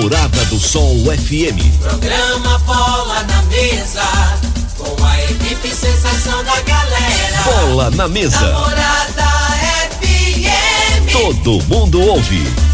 Morada do Sol FM. Programa Bola na Mesa, com a equipe sensação da galera. Bola na mesa. Namorada FM. Todo mundo ouve.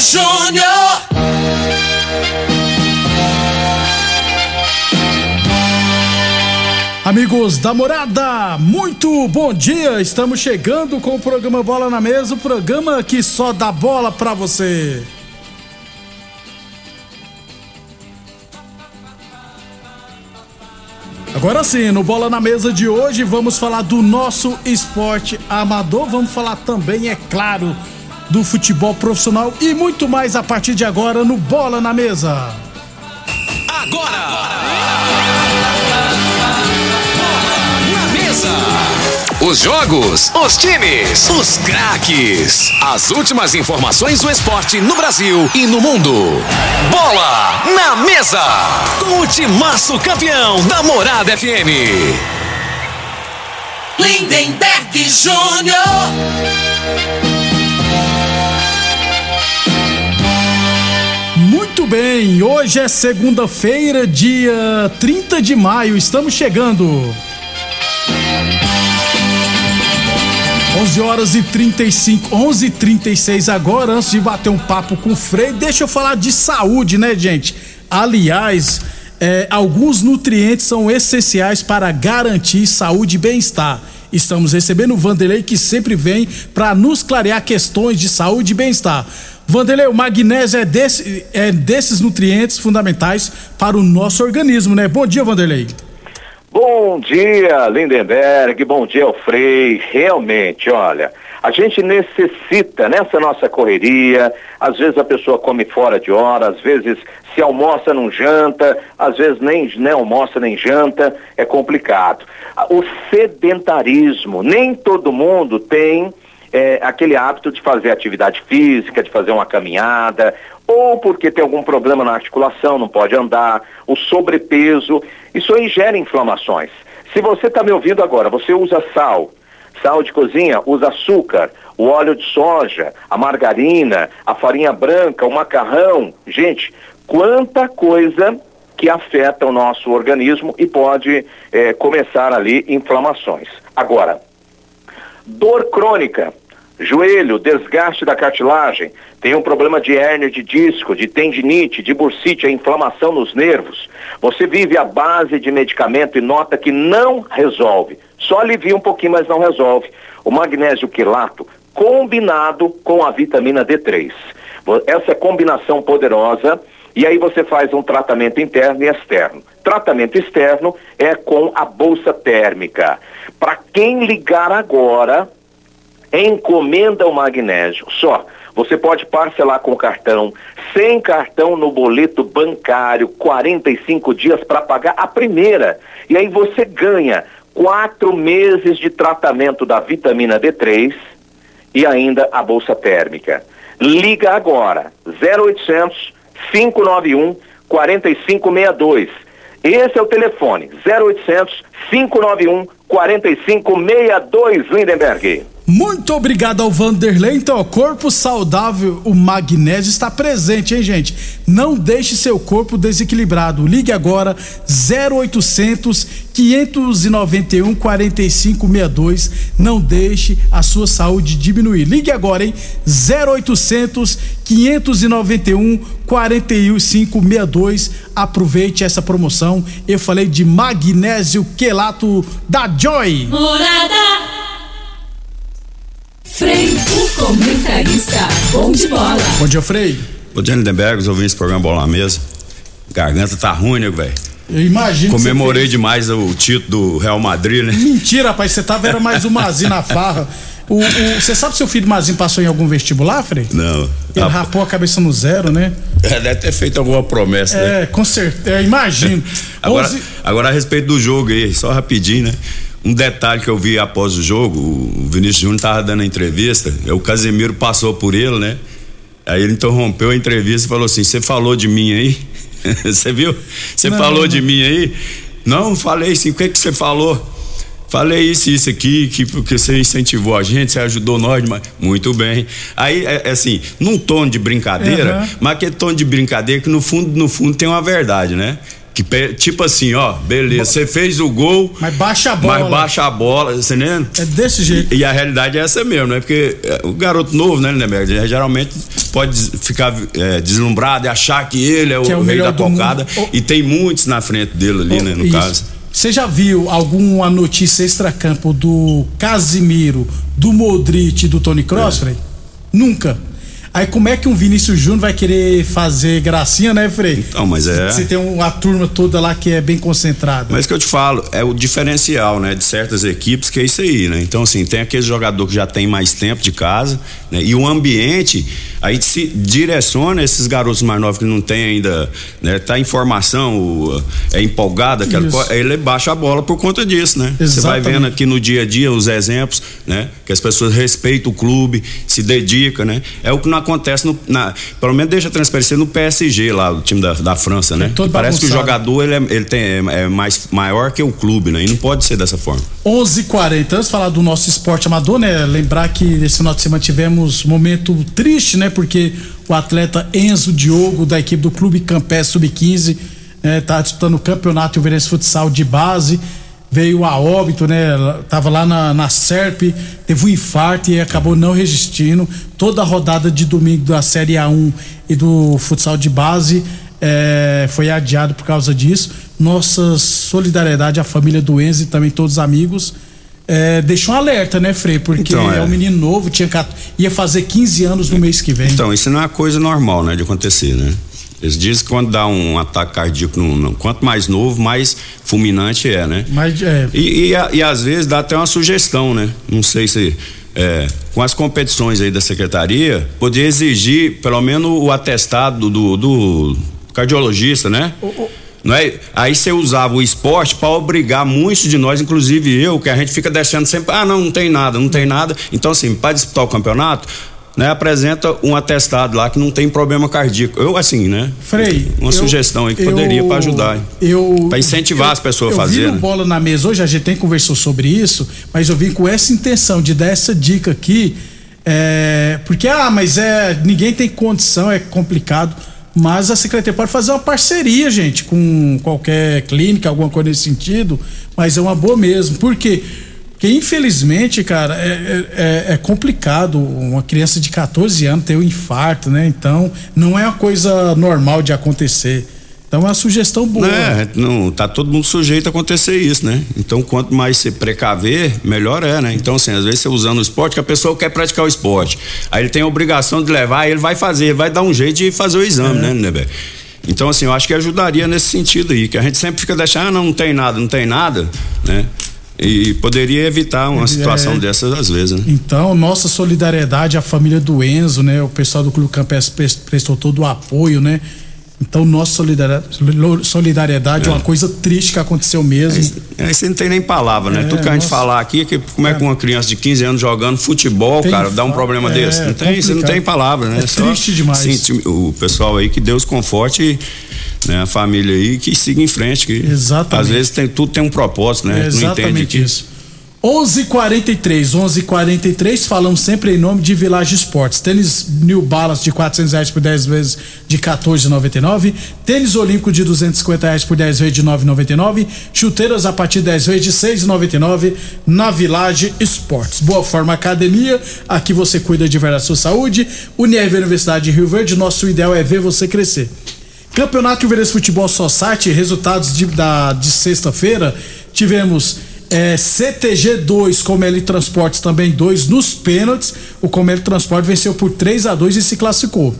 Júnior. Amigos da morada, muito bom dia! Estamos chegando com o programa Bola na Mesa o programa que só dá bola pra você. Agora sim, no Bola na Mesa de hoje vamos falar do nosso esporte amador, vamos falar também, é claro, do futebol profissional e muito mais a partir de agora no Bola na Mesa. Agora! Na mesa! Os jogos, os times, os craques. As últimas informações do esporte no Brasil e no mundo. Bola na mesa! Com o timaço campeão da Morada FM. Lindenberg Júnior. Bem, hoje é segunda-feira, dia 30 de maio, estamos chegando. 11 horas e 35, 11 e 36 agora, antes de bater um papo com o Frei, deixa eu falar de saúde, né, gente? Aliás, é, alguns nutrientes são essenciais para garantir saúde e bem-estar. Estamos recebendo o Vanderlei que sempre vem para nos clarear questões de saúde e bem-estar. Vanderlei, o magnésio é, desse, é desses nutrientes fundamentais para o nosso organismo, né? Bom dia, Vanderlei. Bom dia, Lindenberg, bom dia, Frei. Realmente, olha, a gente necessita nessa nossa correria, às vezes a pessoa come fora de hora, às vezes se almoça não janta, às vezes nem, nem almoça nem janta, é complicado. O sedentarismo, nem todo mundo tem é, aquele hábito de fazer atividade física, de fazer uma caminhada, ou porque tem algum problema na articulação, não pode andar, o sobrepeso, isso aí gera inflamações. Se você está me ouvindo agora, você usa sal, sal de cozinha, usa açúcar, o óleo de soja, a margarina, a farinha branca, o macarrão, gente, quanta coisa que afeta o nosso organismo e pode eh, começar ali inflamações. Agora, Dor crônica, joelho, desgaste da cartilagem, tem um problema de hérnia de disco, de tendinite, de bursite, a inflamação nos nervos. Você vive à base de medicamento e nota que não resolve. Só alivia um pouquinho, mas não resolve. O magnésio quilato combinado com a vitamina D3. Essa combinação poderosa e aí você faz um tratamento interno e externo. Tratamento externo é com a bolsa térmica. Para quem ligar agora, encomenda o magnésio. Só. Você pode parcelar com cartão, sem cartão no boleto bancário, 45 dias para pagar a primeira. E aí você ganha quatro meses de tratamento da vitamina D3 e ainda a bolsa térmica. Liga agora, 0800 591 4562. Esse é o telefone, 0800 591 4562, Lindenberg. Muito obrigado ao Vanderlei. Então, corpo saudável, o magnésio está presente, hein, gente? Não deixe seu corpo desequilibrado. Ligue agora 0800 591 4562. Não deixe a sua saúde diminuir. Ligue agora, hein? 0800 591 4562. Aproveite essa promoção. Eu falei de magnésio quelato da Joy. Morada. Frei, o comentarista. Bom de bola. Bom dia, Frei. Ô, Jenny Denberg, ouvindo esse programa Bola na Mesa. Garganta tá ruim, né, velho? Eu imagino. que você Comemorei demais o título do Real Madrid, né? Mentira, rapaz, você tava era mais o Mazinho na farra. Você sabe se o filho do Mazinho passou em algum vestibular, Frei? Não. Ele Ah, rapou a cabeça no zero, né? é, deve ter feito alguma promessa, né? É, com certeza. Imagino. Agora, 11 agora a respeito do jogo aí, só rapidinho, né? Um detalhe que eu vi após o jogo, o Vinícius Júnior tava dando a entrevista, é, o Casemiro passou por ele, né? Aí ele interrompeu a entrevista e falou assim: Você falou de mim aí? Você viu? Você falou não. de mim aí? Não, falei sim. O que que você falou? Falei isso e isso aqui, que porque você incentivou a gente, você ajudou nós, mas muito bem. Aí, é, é assim, num tom de brincadeira, Aham. mas aquele tom de brincadeira que no fundo, no fundo tem uma verdade, né? Que tipo assim, ó, beleza, você fez o gol, Mas baixa a bola. mas baixa a bola, você entendeu? É desse jeito. E a realidade é essa mesmo, né? Porque é, o garoto novo, né, Lindenberg? Ele geralmente pode ficar é, deslumbrado e achar que ele é o, Que é o rei da cocada. Oh. E tem muitos na frente dele ali, né, no Isso. caso. Você já viu alguma notícia extracampo do Casimiro, do Modric e do Tony Kroos, É. Frei? Nunca. Aí como é que um Vinícius Júnior vai querer fazer gracinha, né, Frei? Então, mas é. Você tem uma turma toda lá que é bem concentrada. Mas que eu te falo, é o diferencial, né, de certas equipes, que é isso aí, né? Então, assim, tem aquele jogador que já tem mais tempo de casa, né? E o ambiente, aí se direciona esses garotos mais novos que não tem ainda, né? Tá em formação, é empolgado, aquela Isso. coisa, ele baixa a bola por conta disso, né? Você vai vendo aqui no dia a dia os exemplos, né? Que as pessoas respeitam o clube, se dedicam, né? É o que não acontece no, na, pelo menos deixa transparecer no PSG lá, o time da, da França, né? todo Que parece que o jogador ele, é, ele tem, é, é mais maior que o clube, né? E não pode ser dessa forma. 11:40 Antes de falar do nosso esporte amador, né? Lembrar que nesse final de semana tivemos um momento triste, né? Porque o atleta Enzo Diogo, da equipe do Clube Campé Sub-15, né, tá disputando o campeonato Ilverense Futsal de base. Veio a óbito, né? Tava lá na, na SERP, teve um infarto e acabou não resistindo. Toda a rodada de domingo da Série A1 e do futsal de base é, foi adiado por causa disso. Nossa solidariedade à família do Enzo e também todos os amigos. É, deixou um alerta, né, Frei? Porque Então, é. é. um menino novo, tinha, ia fazer 15 anos no mês que vem. Então, isso não é uma coisa normal, né? De acontecer, né? Eles dizem que quando dá um ataque cardíaco, não, não- quanto mais novo, mais fulminante é, né? Mas é, E, e, a- e às vezes dá até uma sugestão, né? Não sei se é, com as competições aí da secretaria, poder exigir pelo menos o atestado do, do cardiologista, né? Não é? Aí você usava o esporte para obrigar muitos de nós, inclusive eu, que a gente fica deixando sempre, ah, não, não tem nada, não tem nada. Então, assim, para disputar o campeonato, né, apresenta um atestado lá que não tem problema cardíaco. Eu, assim, né? Frei. Uma eu- sugestão aí que eu- poderia para ajudar. Eu, Pra incentivar eu- as pessoas a eu fazer, vi no né? bola na mesa hoje, a gente tem conversou sobre isso, mas eu vim com essa intenção de dar essa dica aqui, é, porque ah, mas é ninguém tem condição, é complicado. Mas a secretaria pode fazer uma parceria, gente, com qualquer clínica, alguma coisa nesse sentido, mas é uma boa mesmo. Por quê? Porque infelizmente, cara, é, é- é- é complicado uma criança de 14 anos ter um infarto, né? Então, não é uma coisa normal de acontecer. Então é uma sugestão boa. É, não, tá todo mundo sujeito a acontecer isso, né? Então, quanto mais se precaver, melhor é, né? Então, assim, às vezes você usando o esporte, que a pessoa quer praticar o esporte. Aí ele tem a obrigação de levar, aí ele vai fazer, vai dar um jeito de fazer o exame, né, Neber? Então, assim, eu acho que ajudaria nesse sentido aí, que a gente sempre fica deixando, ah, não, não tem nada, não tem nada, né? E poderia evitar uma situação É. dessas às vezes, né? Então, nossa solidariedade à família do Enzo, né? O pessoal do Clube Campes pres- prestou todo o apoio, né? Então, nossa solidariedade, solidariedade é uma coisa triste que aconteceu mesmo. Aí você não tem nem palavra, né? É, Tudo que a gente nossa. falar aqui, é que como é que uma criança de 15 anos jogando futebol, cara, dá um problema é, desse? Não tem, você não tem palavra, né? É triste demais. Sim, o pessoal aí, que Deus conforte né, a família aí, que siga em frente. Que Exatamente. Às vezes tem, tudo tem um propósito, né? É não entende exatamente que isso. 11:43, 11:43. Falamos sempre em nome de Village Esportes. Tênis New Balance de 400 reais por 10 vezes de 14,99. Tênis Olímpico de 250 reais por 10 vezes de 9,99. Chuteiras a partir de 10 vezes de 6,99 na Village Esportes. Boa Forma Academia. Aqui você cuida de verdade da sua saúde. Unirv Universidade de Rio Verde. Nosso ideal é ver você crescer. Campeonato Verde Futebol Society. Resultados de, da, de sexta-feira. Tivemos é, CTG 2, Comeli Transportes também 2 nos pênaltis. O Comeli Transporte venceu por 3 a 2 e se classificou.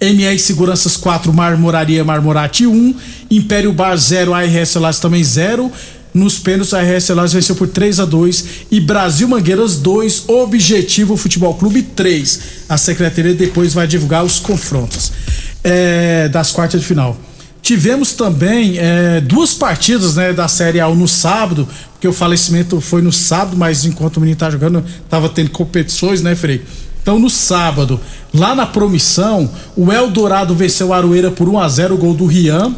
MR Seguranças 4, Marmoraria Marmorate 1, Império Bar 0, ARS Lages também 0. Nos pênaltis, a RS Lages venceu por 3 a 2 e Brasil Mangueiras 2, Objetivo Futebol Clube 3. A secretaria depois vai divulgar os confrontos é, das quartas de final. Tivemos também é, duas partidas né, da Série A no sábado, porque o falecimento foi no sábado, mas enquanto o menino tá jogando, tava tendo competições, né, Frei? Então, no sábado, lá na promissão, o Eldorado venceu o Aroeira por 1 a 0 o gol do Rian.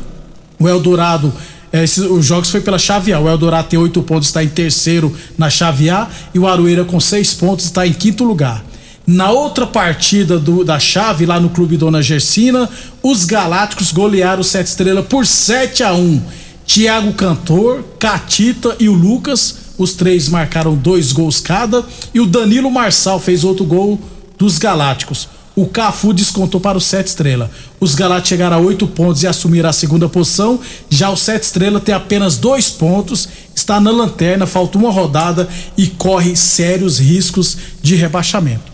O Eldorado, é, esses, os jogos foi pela chave A. O Eldorado tem oito pontos, está em terceiro na chave A. E o Aroeira, com seis pontos, está em quinto lugar. Na outra partida do, da chave, lá no Clube Dona Gersina, os Galácticos golearam o Sete Estrela por 7 a 1 Tiago Cantor, Catita e o Lucas, os três marcaram dois gols cada. E o Danilo Marçal fez outro gol dos Galácticos. O Cafu descontou para o Sete Estrela. Os Galácticos chegaram a oito pontos e assumiram a segunda posição. Já o Sete Estrela tem apenas dois pontos, está na lanterna, falta uma rodada e corre sérios riscos de rebaixamento.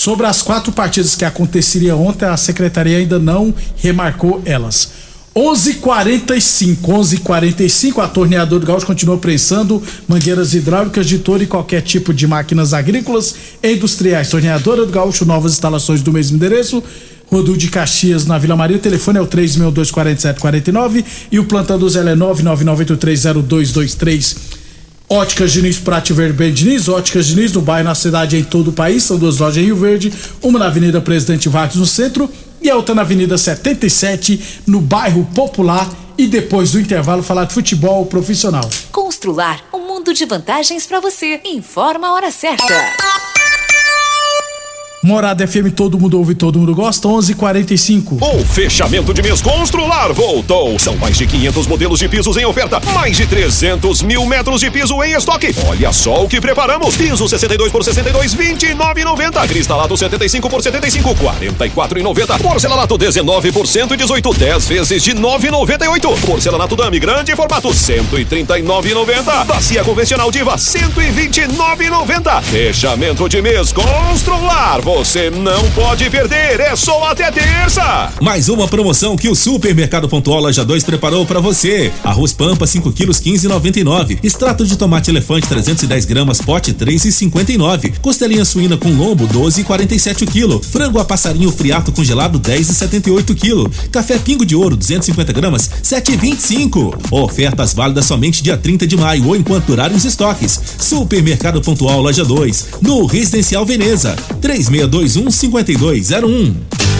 Sobre as quatro partidas que aconteceriam ontem, a secretaria ainda não remarcou elas. 11:45, 11:45 a torneadora do Gaúcho continua prensando mangueiras hidráulicas de todo e qualquer tipo de máquinas agrícolas e industriais. Torneadora do Gaúcho, novas instalações do mesmo endereço. Rodul de Caxias na Vila Maria. O telefone é o 3624749 e o plantão do Zé é 999830223. Óticas Diniz, Prate Verde Diniz, Óticas Diniz, no bairro, na cidade em todo o país. São duas lojas em Rio Verde, uma na Avenida Presidente Vargas, no centro, e a outra na Avenida 77, no bairro Popular. E depois do intervalo, falar de futebol profissional. Constrular um mundo de vantagens para você. Informa a hora certa. Morada FM, todo mundo ouve, todo mundo gosta, 11:45. O fechamento de mês Constrular voltou. São mais de 500 modelos de pisos em oferta, mais de 300 mil metros de piso em estoque. Olha só o que preparamos: piso 62 por 62, 29,90. Cristalado 75 por 75, 44,90. Porcelanato 19 por 118, 10 vezes de 9,98. Porcelanato Dame grande formato 139,90. Bacia convencional Diva 129,90. Fechamento de mês Constrular você não pode perder, é só até terça. Mais uma promoção que o Supermercado Pontual Loja 2 preparou para você. Arroz Pampa 5 quilos 15,99. Extrato de tomate elefante 310 gramas pote 3,59. Costelinha suína com lombo 12,47 quilo. Frango a passarinho friato congelado 10,78 quilo. Café Pingo de Ouro 250 gramas 7,25. Ofertas válidas somente dia 30 de maio ou enquanto durarem os estoques. Supermercado Pontual Loja 2 no Residencial Veneza 36 3621 5201.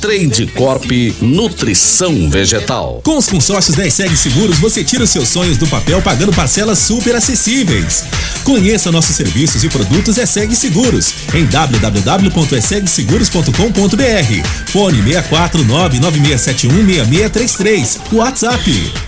Trade Corp Nutrição Vegetal. Com os consórcios da ESEG Seguros, você tira os seus sonhos do papel pagando parcelas super acessíveis. Conheça nossos serviços e produtos ESEG Seguros em www.esegseguros.com.br. Fone 64996716633. WhatsApp.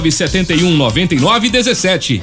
71 99 17.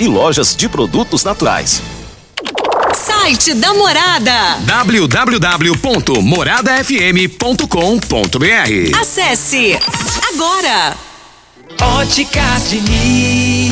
e lojas de produtos naturais. Site da Morada. www.moradafm.com.br Acesse agora. Óticas Diniz.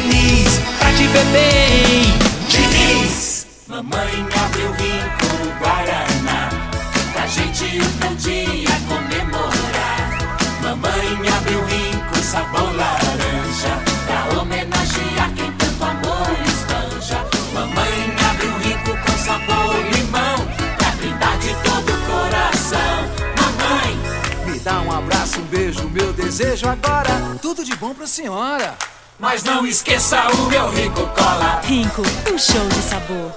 desejo agora. Tudo de bom pra senhora. mas não esqueça o meu rico cola. Rinco, um show de sabor.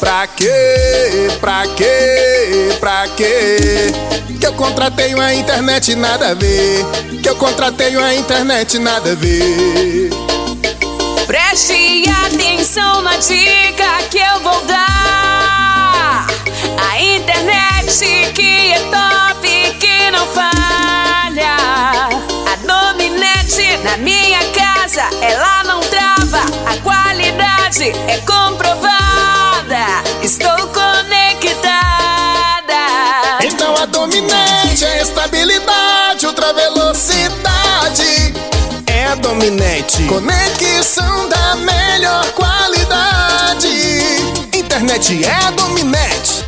Pra quê? Pra quê? Pra quê? Que eu contratei uma internet nada a ver. Que eu contratei uma internet nada a ver. Preste atenção na dica que eu vou dar. A internet que é top, casa, ela não trava. A qualidade é comprovada. Estou conectada. Então a dominante é estabilidade, ultra velocidade. É a dominante. Conexão da melhor qualidade. Internet é a dominante.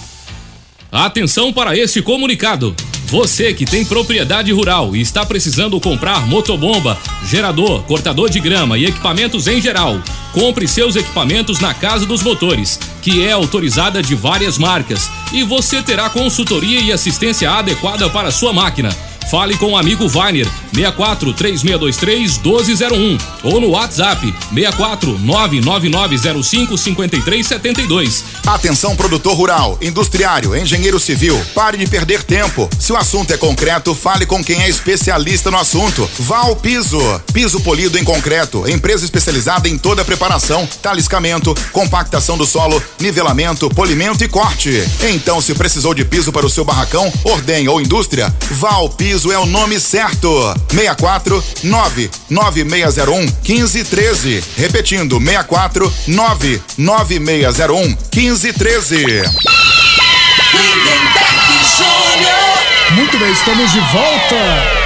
Atenção para este comunicado. Você que tem propriedade rural e está precisando comprar motobomba, gerador, cortador de grama e equipamentos em geral, compre seus equipamentos na Casa dos Motores, que é autorizada de várias marcas, e você terá consultoria e assistência adequada para sua máquina. Fale com o amigo Vainer 64 3623 1201 ou no WhatsApp 64 99905 5372. Atenção produtor rural, industriário, engenheiro civil, pare de perder tempo. Se o assunto é concreto, fale com quem é especialista no assunto. Val Piso, piso polido em concreto, empresa especializada em toda a preparação, taliscamento, compactação do solo, nivelamento, polimento e corte. Então, se precisou de piso para o seu barracão, ordem ou indústria, Val Piso é o nome certo. 64 99601 1513. Repetindo, 64 99601 1513. Muito bem, estamos de volta.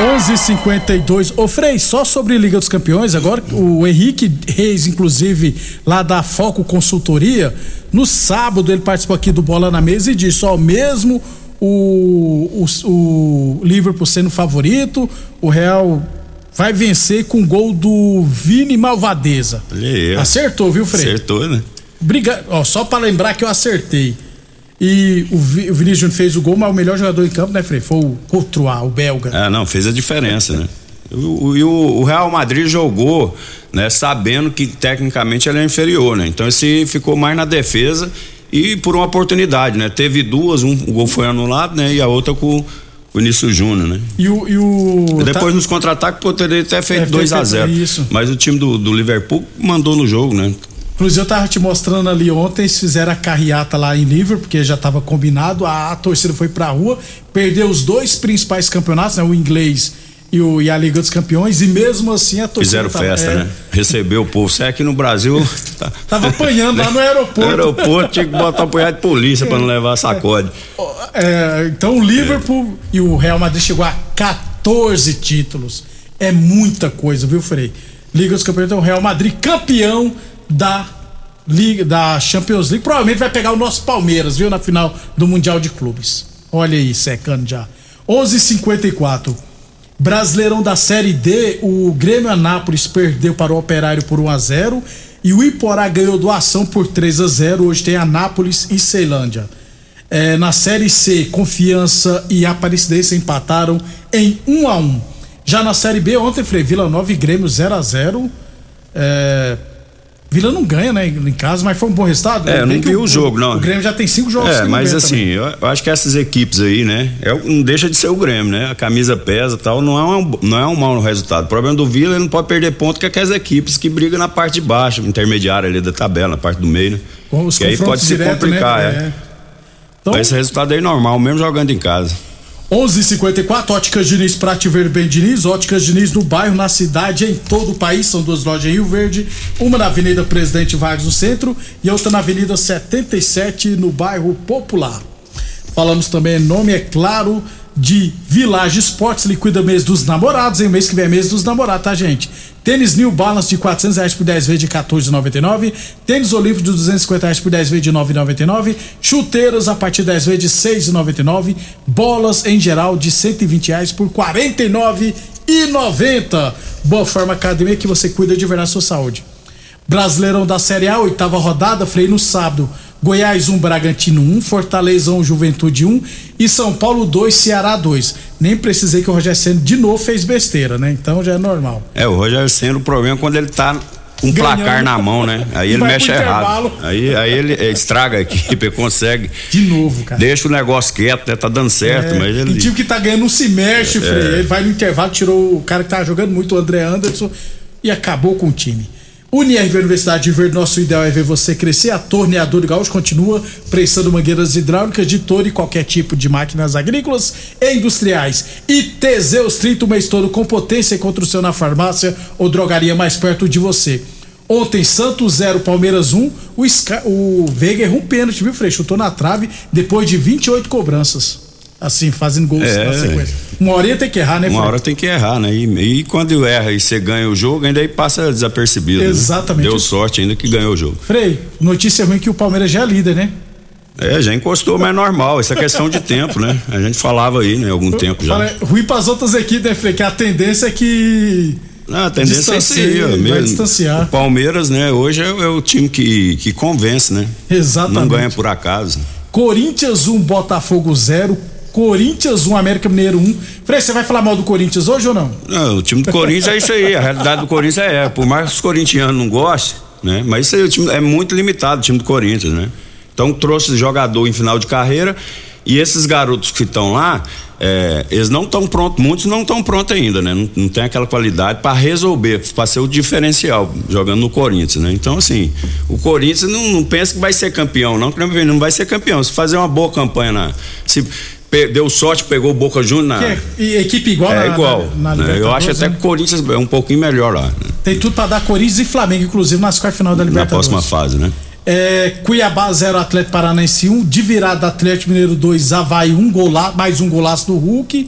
11:52. Ô Frei, só sobre Liga dos Campeões, agora o Henrique Reis, inclusive, lá da Foco Consultoria, no sábado ele participou aqui do Bola na Mesa e disse: ó, mesmo o, o, o Liverpool sendo favorito, o Real vai vencer com gol do Vini Malvadeza. Acertou, viu, Frei? Acertou, né? Briga... Ó, só para lembrar que eu acertei. E o, Vi, o Vinícius Júnior fez o gol, mas o melhor jogador em campo, né, Frei? Foi o Courtois, o belga. É, não, fez a diferença, né? O, o, o Real Madrid jogou, né, sabendo que tecnicamente ele é inferior, né? Então esse ficou mais na defesa e por uma oportunidade, né? Teve duas, um o gol foi anulado, né? E a outra com o Vinícius Júnior, né? E o. E o E depois nos contra-ataques poderia ter feito É, 2 a feito- 0 isso. Mas o time do, do Liverpool mandou no jogo, né? Inclusive, eu tava te mostrando ali ontem, eles fizeram a carreata lá em Liverpool, porque já tava combinado, a, a torcida foi pra rua, perdeu os dois principais campeonatos, né? O inglês e, o, e a Liga dos Campeões, e mesmo assim a torcida. Fizeram tava- festa, é, né? Recebeu o povo. Você é aqui no Brasil. tá- Tava apanhando lá no aeroporto. No aeroporto tinha que botar punhado de polícia pra não levar sacode. É, então o Liverpool e o Real Madrid chegou a 14 títulos. É muita coisa, viu, Frei? Liga dos Campeões, então o Real Madrid campeão da Liga da Champions League. Provavelmente vai pegar o nosso Palmeiras, viu, na final do Mundial de Clubes. Olha aí, secando já. 11:54. Brasileirão da Série D, o Grêmio Anápolis perdeu para o Operário por 1 a 0 e o Iporá ganhou doação por 3 a 0. Hoje tem Anápolis e Ceilândia. É, na Série C, Confiança e Aparecidense empataram em 1 a 1. Já na Série B, ontem, Frei, Vila Nova e Grêmio 0 a 0 é, Vila não ganha, né, em casa, mas foi um bom resultado. É, eu não vi o jogo, não. O Grêmio já tem cinco jogos É, mas assim, eu, eu acho que essas equipes aí, né? É, o- não deixa de ser o Grêmio, né? A camisa pesa e tal, não é, um, não é um mau resultado. O problema do Vila, ele não pode perder ponto é aquelas equipes que brigam na parte de baixo, intermediária ali da tabela, na parte do meio, né? Com os que aí pode se direto, complicar, né? é. É. Então- Mas esse resultado aí é normal, mesmo jogando em casa. 11:54 Óticas Diniz Prate Verde Bem Diniz, Óticas Diniz no bairro, na cidade, em todo o país. São duas lojas em Rio Verde, uma na Avenida Presidente Vargas no centro e outra na Avenida 77 no bairro Popular. Falamos também nome, é claro, de Village Esportes, liquida mês dos namorados, em mês que vem é mês dos namorados, tá, gente? Tênis New Balance de 400 reais por 10 vezes de 14,99. Tênis Olímpico de 250 reais por 10 vezes de 9,99. Chuteiras a partir de 10 vezes de 6,99. Bolas em geral de 120 reais por 49,90. Boa Forma Academia que você cuida de verdade da sua saúde. Brasileirão da Série A, oitava rodada, freio no sábado. Goiás 1, Bragantino 1, Fortaleza 1, Juventude 1 e São Paulo 2, Ceará 2. Nem precisei que o Rogério Senna de novo fez besteira, né? Então já é normal. É, o Rogério Senna, o problema é quando ele tá com um Ganhando. placar na mão, né? Aí ele mexe errado. Aí, aí ele estraga a equipe, consegue. De novo, cara. Deixa o negócio quieto, né? Tá dando certo, É, mas ele. E time que tá ganhando não se mexe, É. Frei. Ele vai no intervalo, tirou o cara que tava jogando muito, o André Anderson, e acabou com o time. UniRV Universidade de Verde, nosso ideal é ver você crescer. A Torneadora Gaúcho continua prestando mangueiras hidráulicas de todo e qualquer tipo de máquinas agrícolas e industriais. E Teseus 30 o mês todo com potência e construção na farmácia ou drogaria mais perto de você. Ontem, Santos 0, Palmeiras 1. O, Sca- o Veiga errou um pênalti, viu, Frei? Chutou na trave depois de 28 cobranças. Assim, fazendo gols É. na sequência. Uma hora ter que errar, né, Uma Frei? hora tem que errar, né? E, e quando erra e você ganha o jogo, ainda aí passa desapercebido. né? Exatamente. Deu sorte ainda que ganhou o jogo. Frei, notícia ruim que o Palmeiras já é líder, né? É, já encostou, mas é normal. Isso é questão de tempo, né? A gente falava aí, né? Algum tempo já. Fala, ruim pras outras equipes, né, Frei? Que a tendência é que. Não, a tendência é isso aí, vai distanciar. O Palmeiras, né? Hoje é, é o time que, que convence, né? Exatamente. Não ganha por acaso. Corinthians 1, Botafogo 0. Corinthians 1, América Mineiro 1. Frei, você vai falar mal do Corinthians hoje ou não? Não, o time do Corinthians é isso aí. A realidade do Corinthians é, por mais que os corintianos não gostem, né? Mas isso aí o time é muito limitado, o time do Corinthians, né? Então trouxe jogador em final de carreira e esses garotos que estão lá, é, eles não estão prontos, muitos não estão prontos ainda, né? Não, não tem aquela qualidade para resolver, para ser o diferencial jogando no Corinthians, né? Então assim, o Corinthians não, não pensa que vai ser campeão, não, que não vai ser campeão. Se fazer uma boa campanha na, se deu sorte, pegou o Boca Juniors na é- e equipe igual é na, igual. na, na né? Eu acho até né? que o Corinthians é um pouquinho melhor lá, né? Tem tudo pra dar Corinthians e Flamengo, inclusive, nas quartas final da na Libertadores. próxima fase, né? É, Cuiabá 0, Atlético Paranaense 1. De virada, Atlético Mineiro 2, Havaí 1, gola, mais um golaço do Hulk.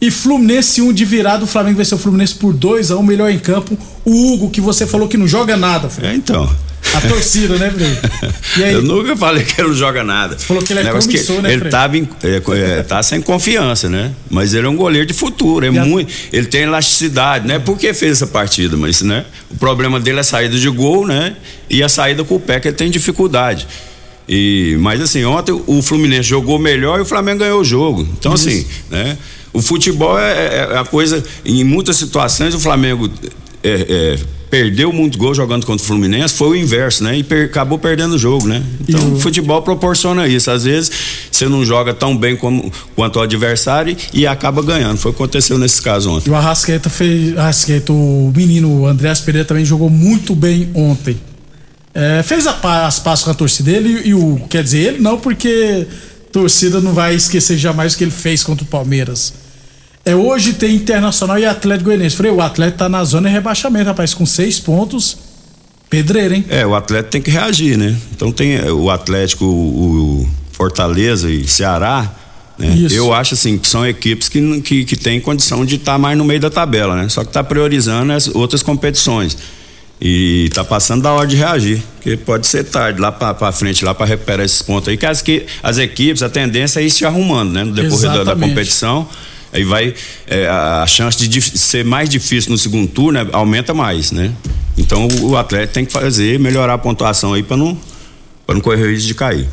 E Fluminense 1 de virada, o Flamengo venceu o Fluminense por 2 a 1, melhor em campo. O Hugo, que você falou que não joga nada, Fred. É, então. A torcida, né, Frei? Eu nunca falei que ele não joga nada. falou que ele é Negócio promissor, né, Ele tava em- é, é, tá sem confiança, né? Mas ele é um goleiro de futuro, é E a- muito, ele tem elasticidade, né? Por que fez essa partida? Mas, né? O problema dele é a saída de gol, né? E a saída com o pé que ele tem dificuldade. E, mas assim, ontem o Fluminense jogou melhor e o Flamengo ganhou o jogo. Então, Isso. assim, né? O futebol é, é- é a coisa. Em muitas situações o Flamengo é, é, perdeu muito gol jogando contra o Fluminense, foi o inverso, né? E per- acabou perdendo o jogo, né? Então o futebol proporciona isso. Às vezes você não joga tão bem como, quanto o adversário e acaba ganhando. Foi o que aconteceu nesse caso ontem. E o Arrasqueta fez. Arrasqueta, o menino Andrés Pereira também jogou muito bem ontem. É, fez a as passos com a torcida dele e, o. Quer dizer, ele não, porque torcida não vai esquecer jamais o que ele fez contra o Palmeiras. É, hoje tem Internacional e Atlético Goianiense. Falei, o Atlético tá na zona de rebaixamento, rapaz, com seis pontos. Pedreira, hein? É, o Atlético tem que reagir, né? Então tem é, o Atlético, o, Fortaleza e Ceará. Né? Eu acho assim que são equipes que, que, que têm condição de estar mais no meio da tabela, né? Só que está priorizando as outras competições. E tá passando da hora de reagir, porque pode ser tarde lá para frente, lá para recuperar esses pontos aí, que as, que as equipes, a tendência é ir se arrumando, né? No decorrer da, da competição. Aí vai. é, a chance de ser mais difícil no segundo turno né, aumenta mais, né? Então o, atleta tem que fazer, melhorar a pontuação aí para não, pra não correr o risco de cair.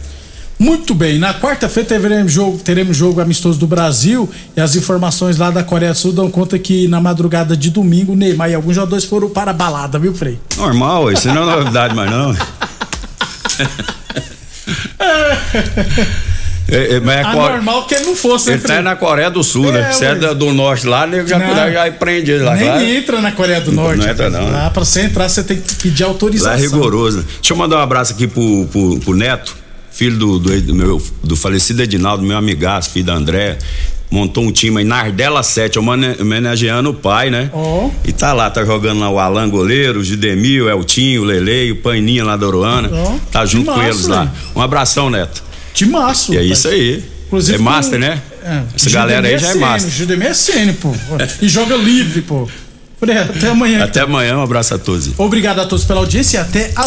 Muito bem, na quarta-feira teremos jogo, teremos jogo amistoso do Brasil e as informações lá da Coreia do Sul dão conta que na madrugada de domingo, Neymar e alguns jogadores foram para a balada, viu, Frei? Normal, isso não é novidade mais não. É, é, mas é Ah, Core- normal que ele não fosse, né, Ele tá Frei? na Coreia do Sul, né? É, Você é ué. da- do norte lá, nego já, Não. já prende ele lá. Nem claro. entra na Coreia do Norte. Não entra, não, né? Lá pra você entrar, você tem que pedir autorização. Lá é rigoroso, né? Deixa eu mandar um abraço aqui pro, pro, pro Neto, filho do, do, do meu, do falecido Edinaldo, meu amigaço, filho da André. Montou um time aí na Ardela 7, homene- homenageando o pai, né? Ó. E tá lá, tá jogando lá o Alan Goleiro, o Gidemil, o Eltinho, o Lele, o Paninha lá da Oruana. Ó, Tá junto com eles lá. né? Um abração, Neto. Timaço. E é rapaz. isso aí. Inclusive é com- master, né? É. Essa galera aí já é master. Judemir é CN, pô. E joga livre, pô. Até amanhã. Até amanhã, um abraço a todos. Obrigado a todos pela audiência e até